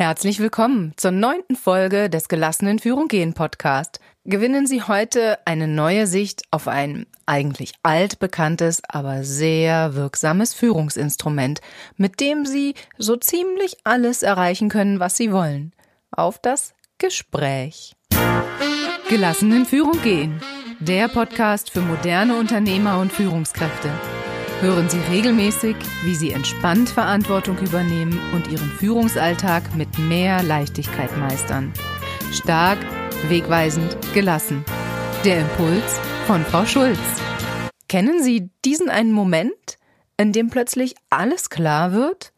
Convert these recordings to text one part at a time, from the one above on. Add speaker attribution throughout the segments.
Speaker 1: Herzlich willkommen zur neunten Folge des Gelassenen Führung gehen Podcast. Gewinnen Sie heute eine neue Sicht auf ein eigentlich altbekanntes, aber sehr wirksames Führungsinstrument, mit dem Sie so ziemlich alles erreichen können, was Sie wollen. Auf das Gespräch. Gelassenen Führung gehen. Der Podcast für moderne Unternehmer und Führungskräfte. Hören Sie regelmäßig, wie Sie entspannt Verantwortung übernehmen und Ihren Führungsalltag mit mehr Leichtigkeit meistern. Stark, wegweisend, gelassen. Der Impuls von Frau Schulz. Kennen Sie diesen einen Moment, in dem plötzlich alles klar wird?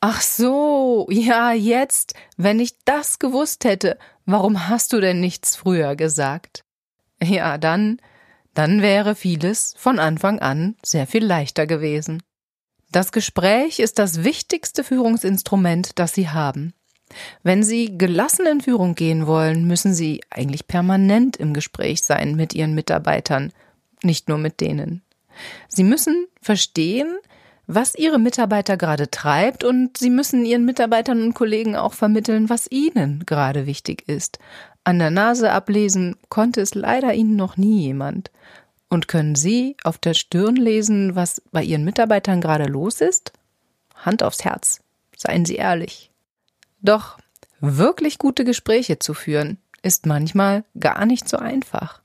Speaker 1: Ach so, ja, jetzt, wenn ich das gewusst hätte, warum hast du denn nichts früher gesagt? Ja, dann dann wäre vieles von Anfang an sehr viel leichter gewesen. Das Gespräch ist das wichtigste Führungsinstrument, das Sie haben. Wenn Sie gelassen in Führung gehen wollen, müssen Sie eigentlich permanent im Gespräch sein mit Ihren Mitarbeitern, nicht nur mit denen. Sie müssen verstehen, was Ihre Mitarbeiter gerade treibt und Sie müssen Ihren Mitarbeitern und Kollegen auch vermitteln, was Ihnen gerade wichtig ist. An der Nase ablesen konnte es leider Ihnen noch nie jemand. Und können Sie auf der Stirn lesen, was bei Ihren Mitarbeitern gerade los ist? Hand aufs Herz, seien Sie ehrlich. Doch wirklich gute Gespräche zu führen, ist manchmal gar nicht so einfach.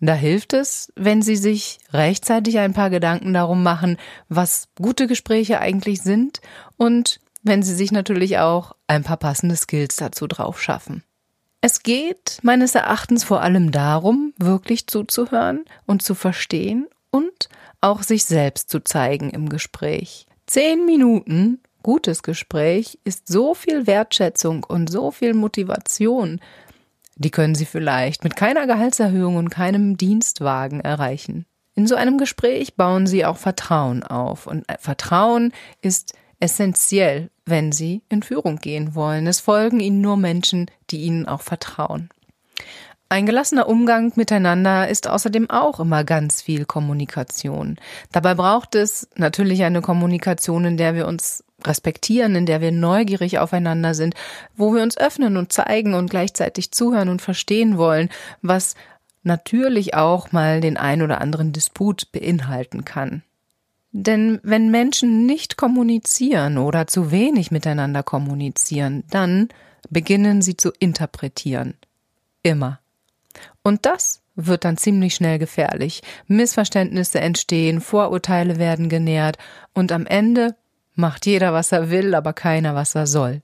Speaker 1: Da hilft es, wenn Sie sich rechtzeitig ein paar Gedanken darum machen, was gute Gespräche eigentlich sind und wenn Sie sich natürlich auch ein paar passende Skills dazu drauf schaffen. Es geht meines Erachtens vor allem darum, wirklich zuzuhören und zu verstehen und auch sich selbst zu zeigen im Gespräch. Zehn Minuten gutes Gespräch ist so viel Wertschätzung und so viel Motivation, die können Sie vielleicht mit keiner Gehaltserhöhung und keinem Dienstwagen erreichen. In so einem Gespräch bauen Sie auch Vertrauen auf und Vertrauen ist essentiell, wenn Sie in Führung gehen wollen. Es folgen Ihnen nur Menschen, die Ihnen auch vertrauen. Ein gelassener Umgang miteinander ist außerdem auch immer ganz viel Kommunikation. Dabei braucht es natürlich eine Kommunikation, in der wir uns respektieren, in der wir neugierig aufeinander sind, wo wir uns öffnen und zeigen und gleichzeitig zuhören und verstehen wollen, was natürlich auch mal den ein oder anderen Disput beinhalten kann. Denn wenn Menschen nicht kommunizieren oder zu wenig miteinander kommunizieren, dann beginnen sie zu interpretieren. Immer. Und das wird dann ziemlich schnell gefährlich. Missverständnisse entstehen, Vorurteile werden genährt und am Ende macht jeder, was er will, aber keiner, was er soll.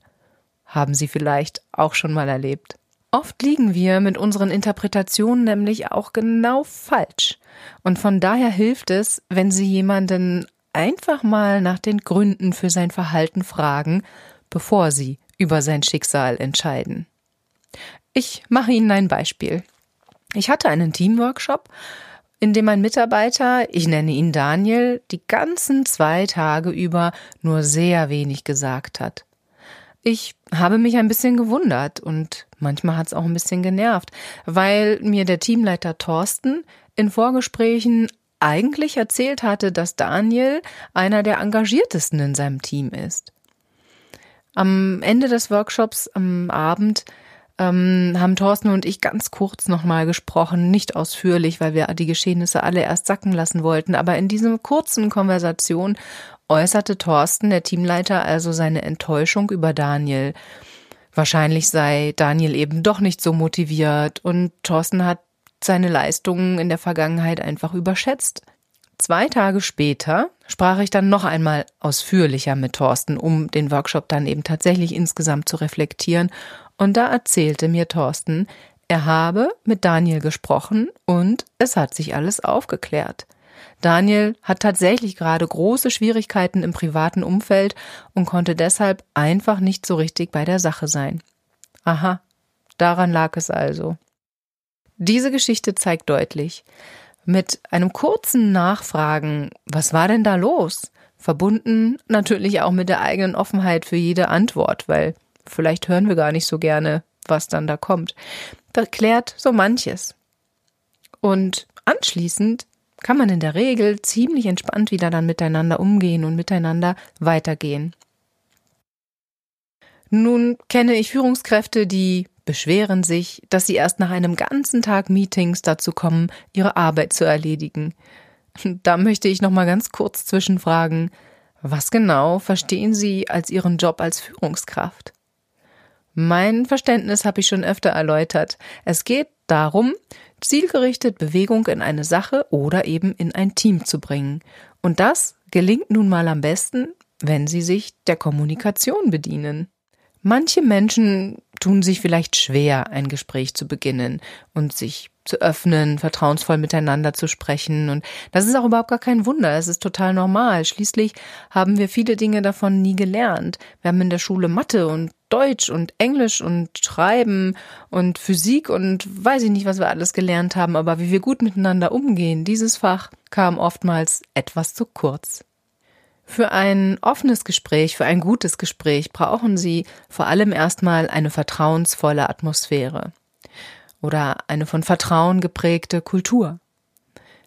Speaker 1: Haben Sie vielleicht auch schon mal erlebt. Oft liegen wir mit unseren Interpretationen nämlich auch genau falsch. Und von daher hilft es, wenn Sie jemanden einfach mal nach den Gründen für sein Verhalten fragen, bevor Sie über sein Schicksal entscheiden. Ich mache Ihnen ein Beispiel. Ich hatte einen Teamworkshop, in dem ein Mitarbeiter, ich nenne ihn Daniel, die ganzen zwei Tage über nur sehr wenig gesagt hat. Ich habe mich ein bisschen gewundert und manchmal hat es auch ein bisschen genervt, weil mir der Teamleiter Thorsten in Vorgesprächen eigentlich erzählt hatte, dass Daniel einer der engagiertesten in seinem Team ist. Am Ende des Workshops am Abend ähm, haben Thorsten und ich ganz kurz nochmal gesprochen, nicht ausführlich, weil wir die Geschehnisse alle erst sacken lassen wollten, aber in dieser kurzen Konversation äußerte Thorsten, der Teamleiter, also seine Enttäuschung über Daniel. Wahrscheinlich sei Daniel eben doch nicht so motiviert und Thorsten hat seine Leistungen in der Vergangenheit einfach überschätzt. Zwei Tage später sprach ich dann noch einmal ausführlicher mit Thorsten, um den Workshop dann eben tatsächlich insgesamt zu reflektieren. Und da erzählte mir Thorsten, er habe mit Daniel gesprochen und es hat sich alles aufgeklärt. Daniel hat tatsächlich gerade große Schwierigkeiten im privaten Umfeld und konnte deshalb einfach nicht so richtig bei der Sache sein. Aha, daran lag es also. Diese Geschichte zeigt deutlich, mit einem kurzen Nachfragen, was war denn da los? Verbunden natürlich auch mit der eigenen Offenheit für jede Antwort, weil vielleicht hören wir gar nicht so gerne, was dann da kommt. Das klärt so manches. Und anschließend kann man in der Regel ziemlich entspannt wieder dann miteinander umgehen und miteinander weitergehen. Nun kenne ich Führungskräfte, die beschweren sich, dass sie erst nach einem ganzen Tag Meetings dazu kommen, ihre Arbeit zu erledigen. Da möchte ich noch mal ganz kurz zwischenfragen, was genau verstehen Sie als Ihren Job als Führungskraft? Mein Verständnis habe ich schon öfter erläutert. Es geht darum, zielgerichtet Bewegung in eine Sache oder eben in ein Team zu bringen. Und das gelingt nun mal am besten, wenn Sie sich der Kommunikation bedienen. Manche Menschen tun sich vielleicht schwer, ein Gespräch zu beginnen und sich zu öffnen, vertrauensvoll miteinander zu sprechen. Und das ist auch überhaupt gar kein Wunder. Es ist total normal. Schließlich haben wir viele Dinge davon nie gelernt. Wir haben in der Schule Mathe und Deutsch und Englisch und Schreiben und Physik und weiß ich nicht, was wir alles gelernt haben, aber wie wir gut miteinander umgehen, dieses Fach kam oftmals etwas zu kurz. Für ein offenes Gespräch, für ein gutes Gespräch brauchen Sie vor allem erstmal eine vertrauensvolle Atmosphäre oder eine von Vertrauen geprägte Kultur.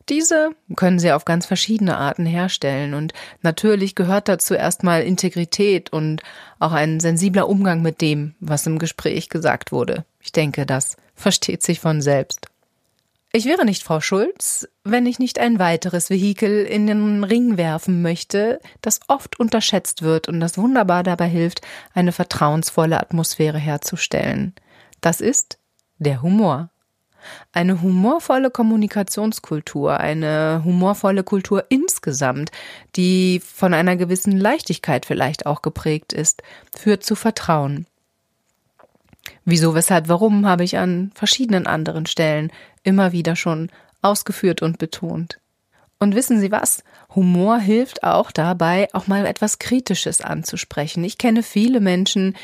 Speaker 1: Diese können Sie auf ganz verschiedene Arten herstellen und natürlich gehört dazu erstmal Integrität und auch ein sensibler Umgang mit dem, was im Gespräch gesagt wurde. Ich denke, das versteht sich von selbst. Ich wäre nicht Frau Schulz, wenn ich nicht ein weiteres Vehikel in den Ring werfen möchte, das oft unterschätzt wird und das wunderbar dabei hilft, eine vertrauensvolle Atmosphäre herzustellen. Das ist der Humor. Eine humorvolle Kommunikationskultur, eine humorvolle Kultur insgesamt, die von einer gewissen Leichtigkeit vielleicht auch geprägt ist, führt zu Vertrauen. Wieso, weshalb, warum habe ich an verschiedenen anderen Stellen immer wieder schon ausgeführt und betont. Und wissen Sie was? Humor hilft auch dabei, auch mal etwas Kritisches anzusprechen. Ich kenne viele Menschen,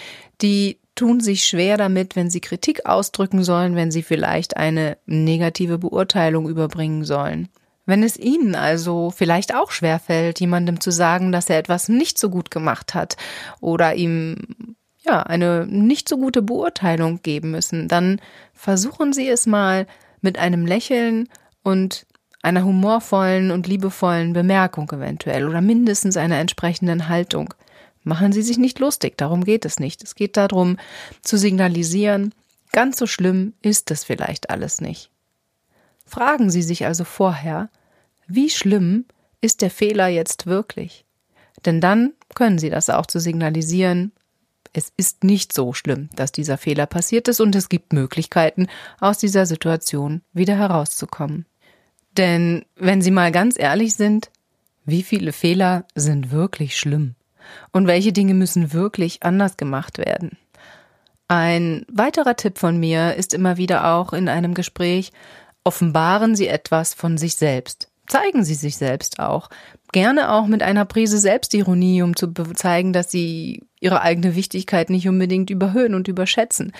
Speaker 1: die tun sich schwer damit, wenn sie Kritik ausdrücken sollen, wenn sie vielleicht eine negative Beurteilung überbringen sollen. Wenn es Ihnen also vielleicht auch schwerfällt, jemandem zu sagen, dass er etwas nicht so gut gemacht hat oder ihm ja, eine nicht so gute Beurteilung geben müssen, dann versuchen Sie es mal mit einem Lächeln und einer humorvollen und liebevollen Bemerkung eventuell oder mindestens einer entsprechenden Haltung. Machen Sie sich nicht lustig, darum geht es nicht. Es geht darum, zu signalisieren, ganz so schlimm ist es vielleicht alles nicht. Fragen Sie sich also vorher, wie schlimm ist der Fehler jetzt wirklich? Denn dann können Sie das auch zu signalisieren es ist nicht so schlimm, dass dieser Fehler passiert ist und es gibt Möglichkeiten, aus dieser Situation wieder herauszukommen. Denn wenn Sie mal ganz ehrlich sind, wie viele Fehler sind wirklich schlimm? Und welche Dinge müssen wirklich anders gemacht werden? Ein weiterer Tipp von mir ist immer wieder auch in einem Gespräch, offenbaren Sie etwas von sich selbst. Zeigen Sie sich selbst auch. Gerne auch mit einer Prise Selbstironie, um zu zeigen, dass Sie Ihre eigene Wichtigkeit nicht unbedingt überhöhen und überschätzen.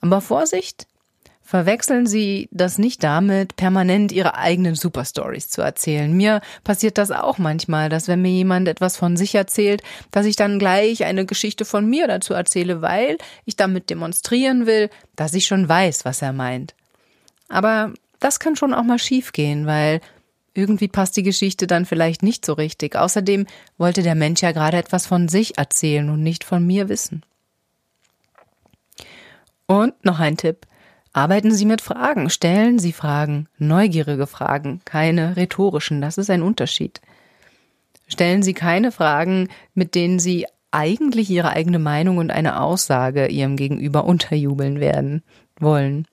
Speaker 1: Aber Vorsicht! Verwechseln Sie das nicht damit, permanent Ihre eigenen Superstories zu erzählen. Mir passiert das auch manchmal, dass wenn mir jemand etwas von sich erzählt, dass ich dann gleich eine Geschichte von mir dazu erzähle, weil ich damit demonstrieren will, dass ich schon weiß, was er meint. Aber das kann schon auch mal schiefgehen, weil irgendwie passt die Geschichte dann vielleicht nicht so richtig. Außerdem wollte der Mensch ja gerade etwas von sich erzählen und nicht von mir wissen. Und noch ein Tipp. Arbeiten Sie mit Fragen, stellen Sie Fragen, neugierige Fragen, keine rhetorischen, das ist ein Unterschied. Stellen Sie keine Fragen, mit denen Sie eigentlich Ihre eigene Meinung und eine Aussage Ihrem Gegenüber unterjubeln werden wollen.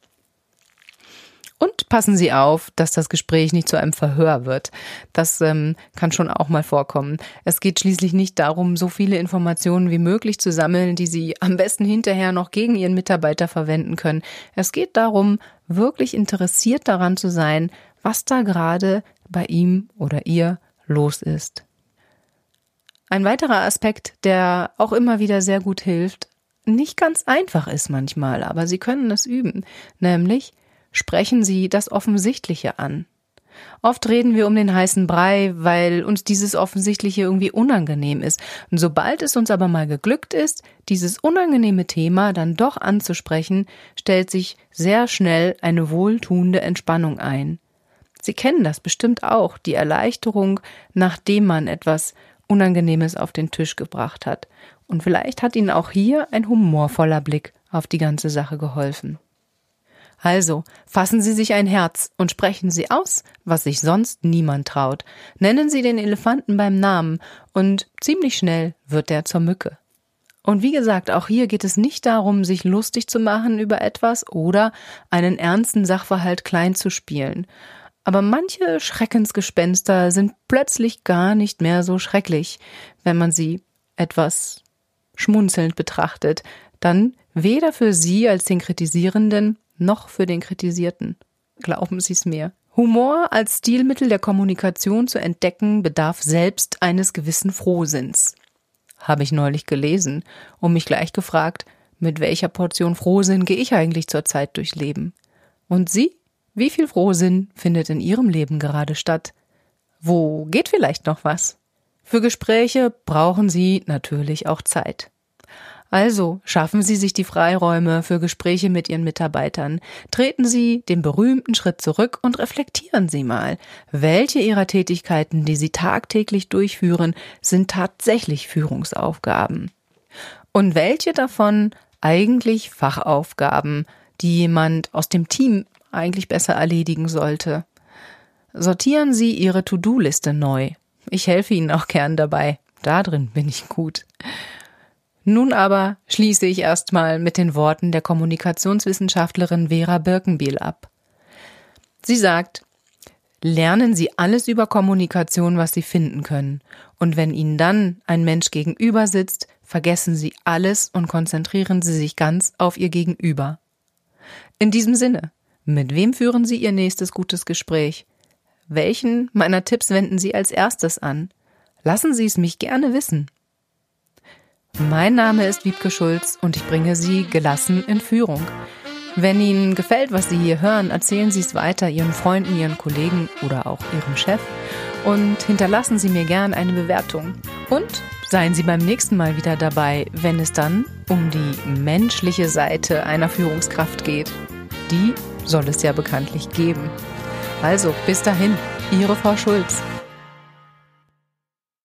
Speaker 1: Und passen Sie auf, dass das Gespräch nicht zu einem Verhör wird. Das ähm, kann schon auch mal vorkommen. Es geht schließlich nicht darum, so viele Informationen wie möglich zu sammeln, die Sie am besten hinterher noch gegen Ihren Mitarbeiter verwenden können. Es geht darum, wirklich interessiert daran zu sein, was da gerade bei ihm oder ihr los ist. Ein weiterer Aspekt, der auch immer wieder sehr gut hilft, nicht ganz einfach ist manchmal, aber Sie können es üben, nämlich sprechen Sie das Offensichtliche an. Oft reden wir um den heißen Brei, weil uns dieses Offensichtliche irgendwie unangenehm ist. Und sobald es uns aber mal geglückt ist, dieses unangenehme Thema dann doch anzusprechen, stellt sich sehr schnell eine wohltuende Entspannung ein. Sie kennen das bestimmt auch, die Erleichterung, nachdem man etwas Unangenehmes auf den Tisch gebracht hat. Und vielleicht hat Ihnen auch hier ein humorvoller Blick auf die ganze Sache geholfen. Also, fassen Sie sich ein Herz und sprechen Sie aus, was sich sonst niemand traut. Nennen Sie den Elefanten beim Namen und ziemlich schnell wird er zur Mücke. Und wie gesagt, auch hier geht es nicht darum, sich lustig zu machen über etwas oder einen ernsten Sachverhalt klein zu spielen. Aber manche Schreckensgespenster sind plötzlich gar nicht mehr so schrecklich, wenn man sie etwas schmunzelnd betrachtet, dann weder für Sie als den Kritisierenden noch für den Kritisierten. Glauben Sie es mir. Humor als Stilmittel der Kommunikation zu entdecken bedarf selbst eines gewissen Frohsinns. Habe ich neulich gelesen und mich gleich gefragt, mit welcher Portion Frohsinn gehe ich eigentlich zurzeit durchs Leben? Und Sie? Wie viel Frohsinn findet in Ihrem Leben gerade statt? Wo geht vielleicht noch was? Für Gespräche brauchen Sie natürlich auch Zeit. Also schaffen Sie sich die Freiräume für Gespräche mit Ihren Mitarbeitern. Treten Sie den berühmten Schritt zurück und reflektieren Sie mal, welche Ihrer Tätigkeiten, die Sie tagtäglich durchführen, sind tatsächlich Führungsaufgaben. Und welche davon eigentlich Fachaufgaben, die jemand aus dem Team eigentlich besser erledigen sollte. Sortieren Sie Ihre To-Do-Liste neu. Ich helfe Ihnen auch gern dabei. Da drin bin ich gut. Nun aber schließe ich erstmal mit den Worten der Kommunikationswissenschaftlerin Vera Birkenbiel ab. Sie sagt, lernen Sie alles über Kommunikation, was Sie finden können. Und wenn Ihnen dann ein Mensch gegenüber sitzt, vergessen Sie alles und konzentrieren Sie sich ganz auf Ihr Gegenüber. In diesem Sinne, mit wem führen Sie Ihr nächstes gutes Gespräch? Welchen meiner Tipps wenden Sie als erstes an? Lassen Sie es mich gerne wissen. Mein Name ist Wiebke Schulz und ich bringe Sie gelassen in Führung. Wenn Ihnen gefällt, was Sie hier hören, erzählen Sie es weiter Ihren Freunden, Ihren Kollegen oder auch Ihrem Chef und hinterlassen Sie mir gern eine Bewertung. Und seien Sie beim nächsten Mal wieder dabei, wenn es dann um die menschliche Seite einer Führungskraft geht. Die soll es ja bekanntlich geben. Also bis dahin, Ihre Frau Schulz.